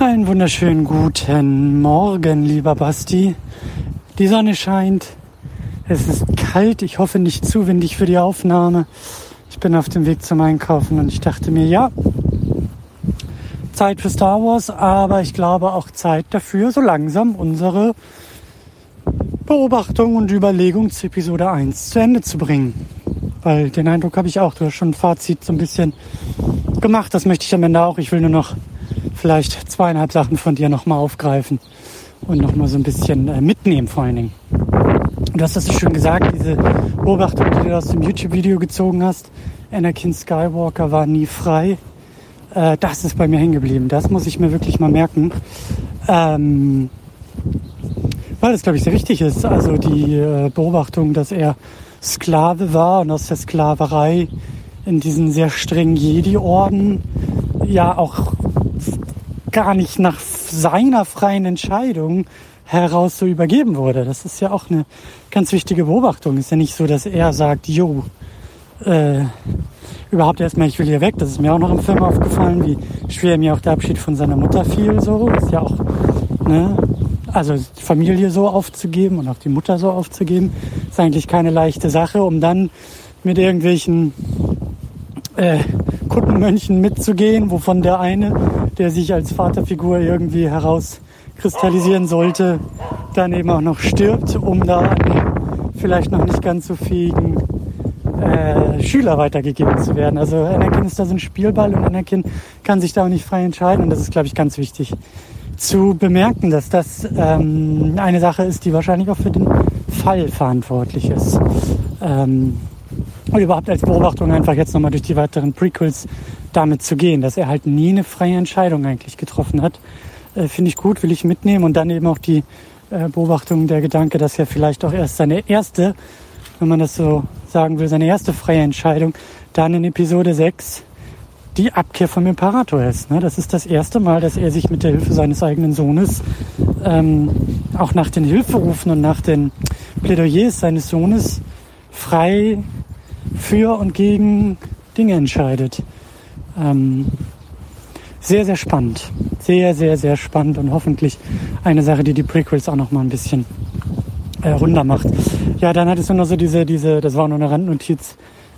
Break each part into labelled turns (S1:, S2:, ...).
S1: Einen wunderschönen guten Morgen, lieber Basti. Die Sonne scheint. Es ist kalt. Ich hoffe nicht zu windig für die Aufnahme. Ich bin auf dem Weg zum Einkaufen und ich dachte mir, ja, Zeit für Star Wars, aber ich glaube auch Zeit dafür, so langsam unsere Beobachtung und Überlegung zu Episode 1 zu Ende zu bringen. Weil den Eindruck habe ich auch, du hast schon ein Fazit so ein bisschen gemacht. Das möchte ich am Ende auch. Ich will nur noch vielleicht zweieinhalb Sachen von dir nochmal aufgreifen und nochmal so ein bisschen äh, mitnehmen vor allen Dingen. Du hast das so schön gesagt, diese Beobachtung, die du aus dem YouTube-Video gezogen hast. Anakin Skywalker war nie frei. Äh, das ist bei mir hängen geblieben. Das muss ich mir wirklich mal merken. Ähm, weil das, glaube ich, sehr wichtig ist. Also die äh, Beobachtung, dass er Sklave war und aus der Sklaverei in diesen sehr strengen Jedi-Orden ja auch gar nicht nach seiner freien Entscheidung heraus so übergeben wurde. Das ist ja auch eine ganz wichtige Beobachtung. Ist ja nicht so, dass er sagt, jo, äh, überhaupt erstmal, ich will hier weg. Das ist mir auch noch im Film aufgefallen, wie schwer mir auch der Abschied von seiner Mutter fiel. So ist ja auch, ne, also die Familie so aufzugeben und auch die Mutter so aufzugeben, ist eigentlich keine leichte Sache, um dann mit irgendwelchen äh, Kuttenmönchen mitzugehen, wovon der eine, der sich als Vaterfigur irgendwie herauskristallisieren sollte, dann eben auch noch stirbt, um da an vielleicht noch nicht ganz so fähigen äh, Schüler weitergegeben zu werden. Also Anakin ist da so ein Spielball und Anakin kann sich da auch nicht frei entscheiden und das ist, glaube ich, ganz wichtig zu bemerken, dass das ähm, eine Sache ist, die wahrscheinlich auch für den Fall verantwortlich ist. Ähm, und überhaupt als Beobachtung einfach jetzt nochmal durch die weiteren Prequels damit zu gehen, dass er halt nie eine freie Entscheidung eigentlich getroffen hat. Äh, Finde ich gut, will ich mitnehmen und dann eben auch die äh, Beobachtung, der Gedanke, dass er vielleicht auch erst seine erste, wenn man das so sagen will, seine erste freie Entscheidung dann in Episode 6 die Abkehr vom Imperator ist. Ne? Das ist das erste Mal, dass er sich mit der Hilfe seines eigenen Sohnes ähm, auch nach den Hilferufen und nach den Plädoyers seines Sohnes frei für und gegen Dinge entscheidet. Ähm, sehr, sehr spannend. Sehr, sehr, sehr spannend und hoffentlich eine Sache, die die Prequels auch noch mal ein bisschen äh, runder macht. Ja, dann hattest du noch so diese, diese, das war nur eine Randnotiz,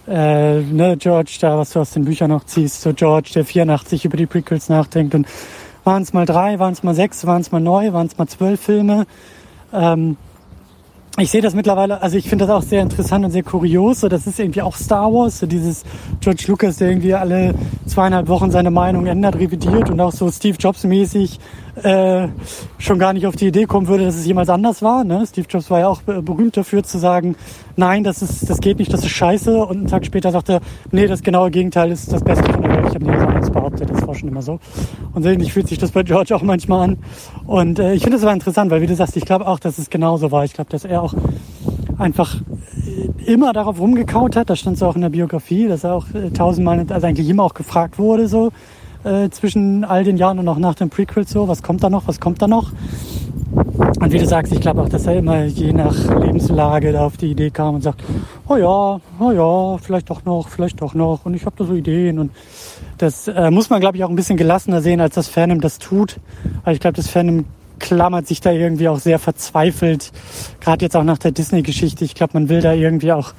S1: äh, ne, George, da was du aus den Büchern noch ziehst, so George, der 84 über die Prequels nachdenkt und waren es mal drei, waren es mal sechs, waren es mal neu, waren es mal zwölf Filme. Ähm, ich sehe das mittlerweile, also ich finde das auch sehr interessant und sehr kurios. So, das ist irgendwie auch Star Wars, so dieses George Lucas, der irgendwie alle zweieinhalb Wochen seine Meinung ändert, revidiert und auch so Steve Jobs mäßig äh, schon gar nicht auf die Idee kommen würde, dass es jemals anders war. Ne? Steve Jobs war ja auch berühmt dafür zu sagen, nein, das ist, das geht nicht, das ist scheiße. Und einen Tag später sagte er, nee, das genaue Gegenteil ist das Beste von der Welt. Ich habe nie was anderes behauptet, das war schon immer so. Und ähnlich fühlt sich das bei George auch manchmal an. Und äh, ich finde das aber interessant, weil wie du sagst, ich glaube auch, dass es genauso war. Ich glaube, dass er auch einfach immer darauf rumgekaut hat. Das stand so auch in der Biografie, dass er auch äh, tausendmal, also eigentlich immer auch gefragt wurde, so äh, zwischen all den Jahren und auch nach dem Prequel so, was kommt da noch, was kommt da noch. Und wie du sagst, ich glaube auch, dass er immer je nach Lebenslage da auf die Idee kam und sagt, oh ja, oh ja, vielleicht doch noch, vielleicht doch noch und ich habe da so Ideen und das äh, muss man, glaube ich, auch ein bisschen gelassener sehen, als das Fandom das tut. Weil ich glaube, das Fandom klammert sich da irgendwie auch sehr verzweifelt, gerade jetzt auch nach der Disney-Geschichte. Ich glaube, man will da irgendwie auch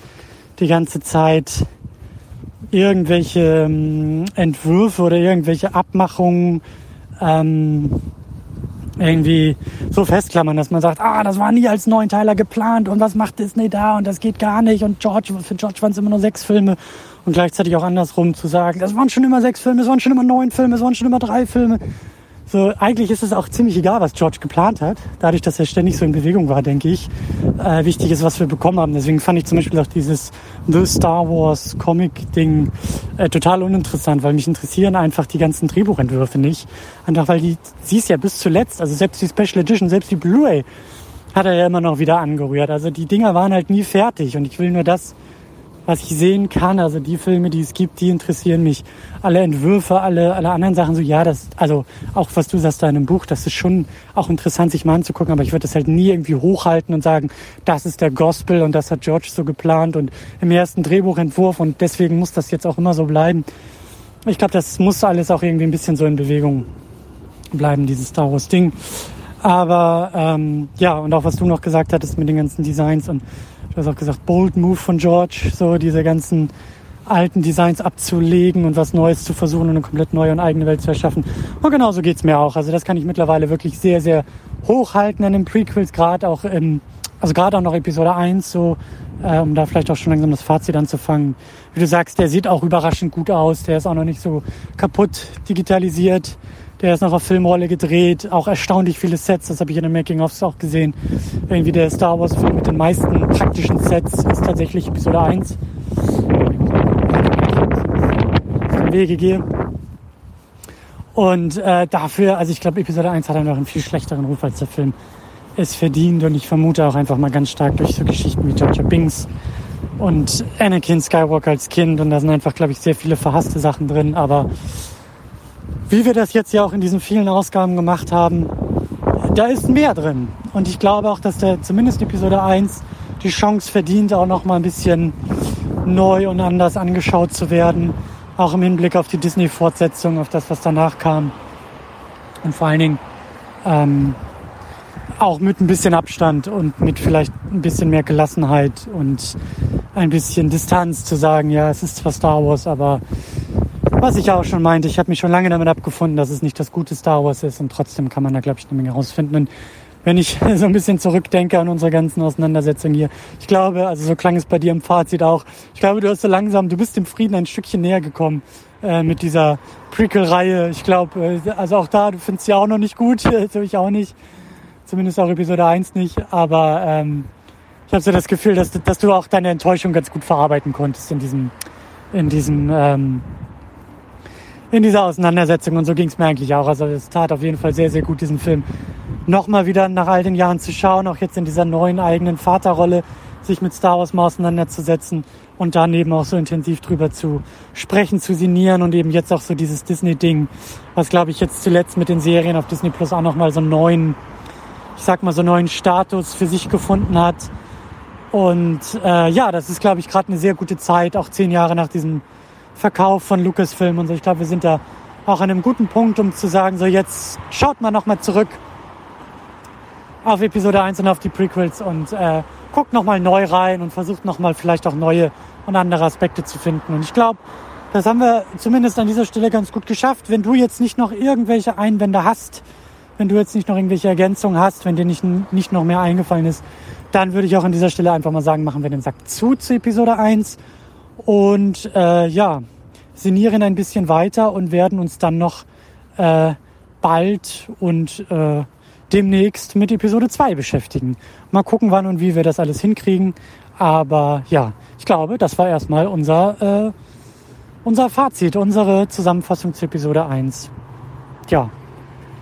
S1: die ganze Zeit irgendwelche ähm, Entwürfe oder irgendwelche Abmachungen ähm, irgendwie so festklammern, dass man sagt, ah, das war nie als Neunteiler geplant und was macht Disney da und das geht gar nicht und George, für George waren es immer nur sechs Filme und gleichzeitig auch andersrum zu sagen, das waren schon immer sechs Filme, es waren schon immer neun Filme, es waren schon immer drei Filme. So, eigentlich ist es auch ziemlich egal, was George geplant hat. Dadurch, dass er ständig so in Bewegung war, denke ich. Äh, wichtig ist, was wir bekommen haben. Deswegen fand ich zum Beispiel auch dieses The Star Wars Comic-Ding äh, total uninteressant, weil mich interessieren einfach die ganzen Drehbuchentwürfe nicht. Einfach weil die, siehst ja bis zuletzt, also selbst die Special Edition, selbst die Blu-ray hat er ja immer noch wieder angerührt. Also die Dinger waren halt nie fertig und ich will nur das was ich sehen kann. Also die Filme, die es gibt, die interessieren mich. Alle Entwürfe, alle, alle anderen Sachen, so ja, das, also auch was du sagst da in einem Buch, das ist schon auch interessant, sich mal anzugucken, aber ich würde das halt nie irgendwie hochhalten und sagen, das ist der Gospel und das hat George so geplant und im ersten Drehbuchentwurf und deswegen muss das jetzt auch immer so bleiben. Ich glaube, das muss alles auch irgendwie ein bisschen so in Bewegung bleiben, dieses Star Wars Ding. Aber ähm, ja, und auch was du noch gesagt hattest mit den ganzen Designs und du hast auch gesagt, bold move von George, so diese ganzen alten Designs abzulegen und was Neues zu versuchen und eine komplett neue und eigene Welt zu erschaffen. Und genauso geht's mir auch. Also das kann ich mittlerweile wirklich sehr, sehr hochhalten an den Prequels, gerade auch im, also gerade auch noch Episode 1, so, äh, um da vielleicht auch schon langsam das Fazit anzufangen. Wie du sagst, der sieht auch überraschend gut aus, der ist auch noch nicht so kaputt digitalisiert. Der ist noch auf Filmrolle gedreht, auch erstaunlich viele Sets, das habe ich in den Making-ofs auch gesehen. Irgendwie der Star Wars-Film mit den meisten praktischen Sets ist tatsächlich Episode 1. Wege gehe. Und äh, dafür, also ich glaube, Episode 1 hat einfach einen viel schlechteren Ruf als der Film es verdient. Und ich vermute auch einfach mal ganz stark durch so Geschichten wie Jar Jar Binks und Anakin Skywalker als Kind. Und da sind einfach, glaube ich, sehr viele verhasste Sachen drin. Aber wie wir das jetzt ja auch in diesen vielen Ausgaben gemacht haben, da ist mehr drin. Und ich glaube auch, dass der zumindest Episode 1 die Chance verdient, auch noch mal ein bisschen neu und anders angeschaut zu werden. Auch im Hinblick auf die Disney-Fortsetzung, auf das, was danach kam. Und vor allen Dingen ähm, auch mit ein bisschen Abstand und mit vielleicht ein bisschen mehr Gelassenheit und ein bisschen Distanz zu sagen, ja, es ist zwar Star Wars, aber was ich auch schon meinte, ich habe mich schon lange damit abgefunden, dass es nicht das gute Star Wars ist und trotzdem kann man da, glaube ich, eine Menge rausfinden. Und wenn ich so ein bisschen zurückdenke an unsere ganzen Auseinandersetzungen hier, ich glaube, also so klang es bei dir im Fazit auch, ich glaube, du hast so langsam, du bist dem Frieden ein Stückchen näher gekommen äh, mit dieser Prequel-Reihe. Ich glaube, äh, also auch da, du findest sie auch noch nicht gut, so ich auch nicht. Zumindest auch Episode 1 nicht, aber ähm, ich habe so das Gefühl, dass, dass du auch deine Enttäuschung ganz gut verarbeiten konntest in diesem, in diesem ähm, in dieser Auseinandersetzung und so ging es mir eigentlich auch. Also es tat auf jeden Fall sehr, sehr gut, diesen Film nochmal wieder nach all den Jahren zu schauen, auch jetzt in dieser neuen eigenen Vaterrolle, sich mit Star Wars mal auseinanderzusetzen und dann eben auch so intensiv drüber zu sprechen, zu sinnieren und eben jetzt auch so dieses Disney-Ding, was glaube ich jetzt zuletzt mit den Serien auf Disney Plus auch nochmal so einen neuen, ich sag mal so einen neuen Status für sich gefunden hat. Und äh, ja, das ist glaube ich gerade eine sehr gute Zeit, auch zehn Jahre nach diesem Verkauf von Lucasfilm und so. Ich glaube, wir sind da auch an einem guten Punkt, um zu sagen, so jetzt schaut mal nochmal zurück auf Episode 1 und auf die Prequels und äh, guckt nochmal neu rein und versucht nochmal vielleicht auch neue und andere Aspekte zu finden. Und ich glaube, das haben wir zumindest an dieser Stelle ganz gut geschafft. Wenn du jetzt nicht noch irgendwelche Einwände hast, wenn du jetzt nicht noch irgendwelche Ergänzungen hast, wenn dir nicht, nicht noch mehr eingefallen ist, dann würde ich auch an dieser Stelle einfach mal sagen, machen wir den Sack zu zu Episode 1 und äh, ja, sinnieren ein bisschen weiter und werden uns dann noch äh, bald und äh, demnächst mit Episode 2 beschäftigen. Mal gucken, wann und wie wir das alles hinkriegen. Aber ja, ich glaube, das war erstmal unser, äh, unser Fazit, unsere Zusammenfassung zu Episode 1. Ja,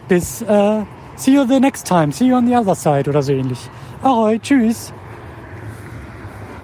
S1: bis äh, see you the next time, see you on the other side oder so ähnlich. Ahoi, tschüss.